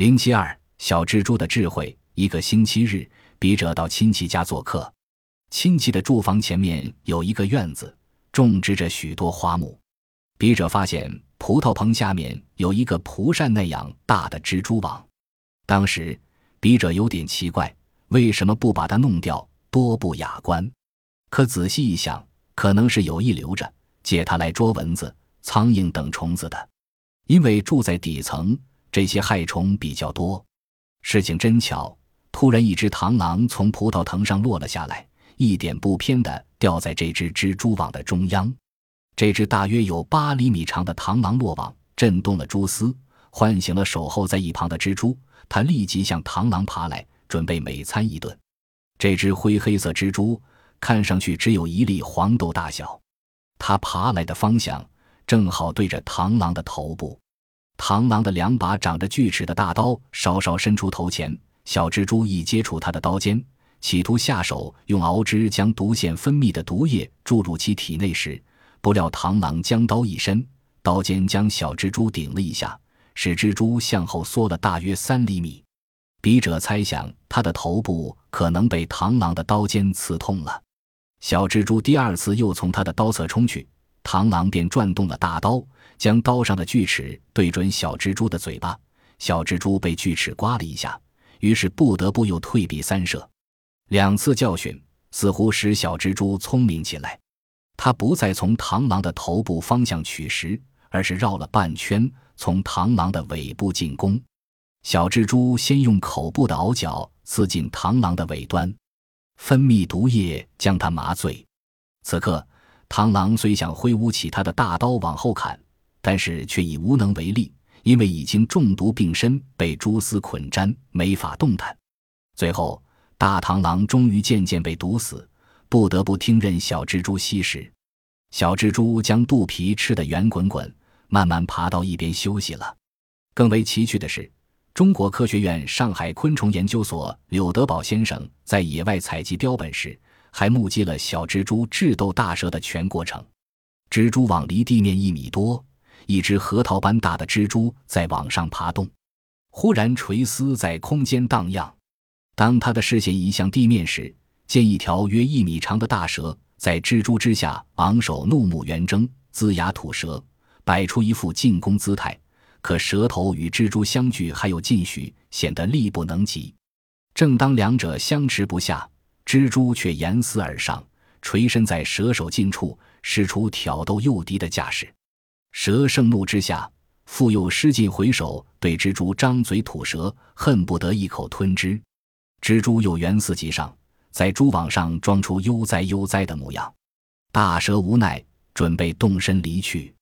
零七二小蜘蛛的智慧。一个星期日，笔者到亲戚家做客。亲戚的住房前面有一个院子，种植着许多花木。笔者发现葡萄棚下面有一个蒲扇那样大的蜘蛛网。当时笔者有点奇怪，为什么不把它弄掉？多不雅观。可仔细一想，可能是有意留着，借它来捉蚊子、苍蝇等虫子的。因为住在底层，这些害虫比较多。事情真巧，突然一只螳螂从葡萄藤上落了下来，一点不偏的掉在这只蜘蛛网的中央。这只大约有八厘米长的螳螂落网，震动了蛛丝，唤醒了守候在一旁的蜘蛛。它立即向螳螂爬来，准备美餐一顿。这只灰黑色蜘蛛看上去只有一粒黄豆大小，它爬来的方向正好对着螳螂的头部。螳螂的两把长着锯齿的大刀稍稍伸出头前，小蜘蛛一接触它的刀尖，企图下手用熬汁将毒腺分泌的毒液注入其体内时，不料螳螂将刀一伸，刀尖将小蜘蛛顶了一下，使蜘蛛向后缩了大约三厘米。笔者猜想，它的头部可能被螳螂的刀尖刺痛了。小蜘蛛第二次又从它的刀侧冲去，螳螂便转动了大刀。将刀上的锯齿对准小蜘蛛的嘴巴，小蜘蛛被锯齿刮了一下，于是不得不又退避三舍。两次教训似乎使小蜘蛛聪明起来，它不再从螳螂的头部方向取食，而是绕了半圈，从螳螂的尾部进攻。小蜘蛛先用口部的螯角刺进螳螂的尾端，分泌毒液将它麻醉。此刻，螳螂虽想挥舞起它的大刀往后砍。但是却已无能为力，因为已经中毒病身，被蛛丝捆粘，没法动弹。最后，大螳螂终于渐渐被毒死，不得不听任小蜘蛛吸食。小蜘蛛将肚皮吃得圆滚滚，慢慢爬到一边休息了。更为奇趣的是，中国科学院上海昆虫研究所柳德宝先生在野外采集标本时，还目击了小蜘蛛智斗大蛇的全过程。蜘蛛网离地面一米多。一只核桃般大的蜘蛛在往上爬动，忽然垂丝在空间荡漾。当他的视线移向地面时，见一条约一米长的大蛇在蜘蛛之下昂首怒目圆睁，龇牙吐舌，摆出一副进攻姿态。可蛇头与蜘蛛相距还有近许，显得力不能及。正当两者相持不下，蜘蛛却沿丝而上，垂身在蛇手近处，使出挑逗诱敌的架势。蛇盛怒之下，复又施尽回首，对蜘蛛张嘴吐舌，恨不得一口吞之。蜘蛛又圆似急上，在蛛网上装出悠哉悠哉的模样。大蛇无奈，准备动身离去。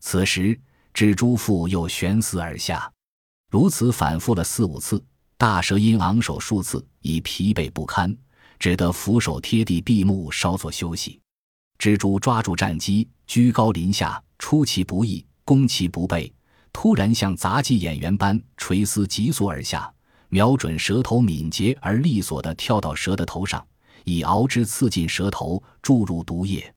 此时，蜘蛛复又悬丝而下，如此反复了四五次。大蛇因昂首数次，已疲惫不堪，只得俯首贴地闭目，稍作休息。蜘蛛抓住战机，居高临下。出其不意，攻其不备，突然像杂技演员般垂丝急速而下，瞄准蛇头，敏捷而利索地跳到蛇的头上，以螯肢刺进蛇头，注入毒液。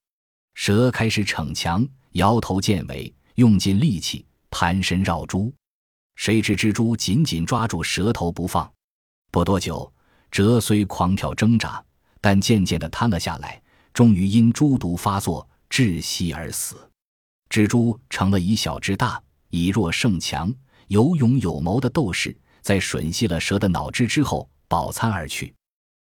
蛇开始逞强，摇头见尾，用尽力气盘身绕珠。谁知蜘蛛紧紧抓住蛇头不放。不多久，蛇虽狂跳挣扎，但渐渐地瘫了下来，终于因猪毒发作窒息而死。蜘蛛成了以小制大、以弱胜强、有勇有谋的斗士，在吮吸了蛇的脑汁之后，饱餐而去。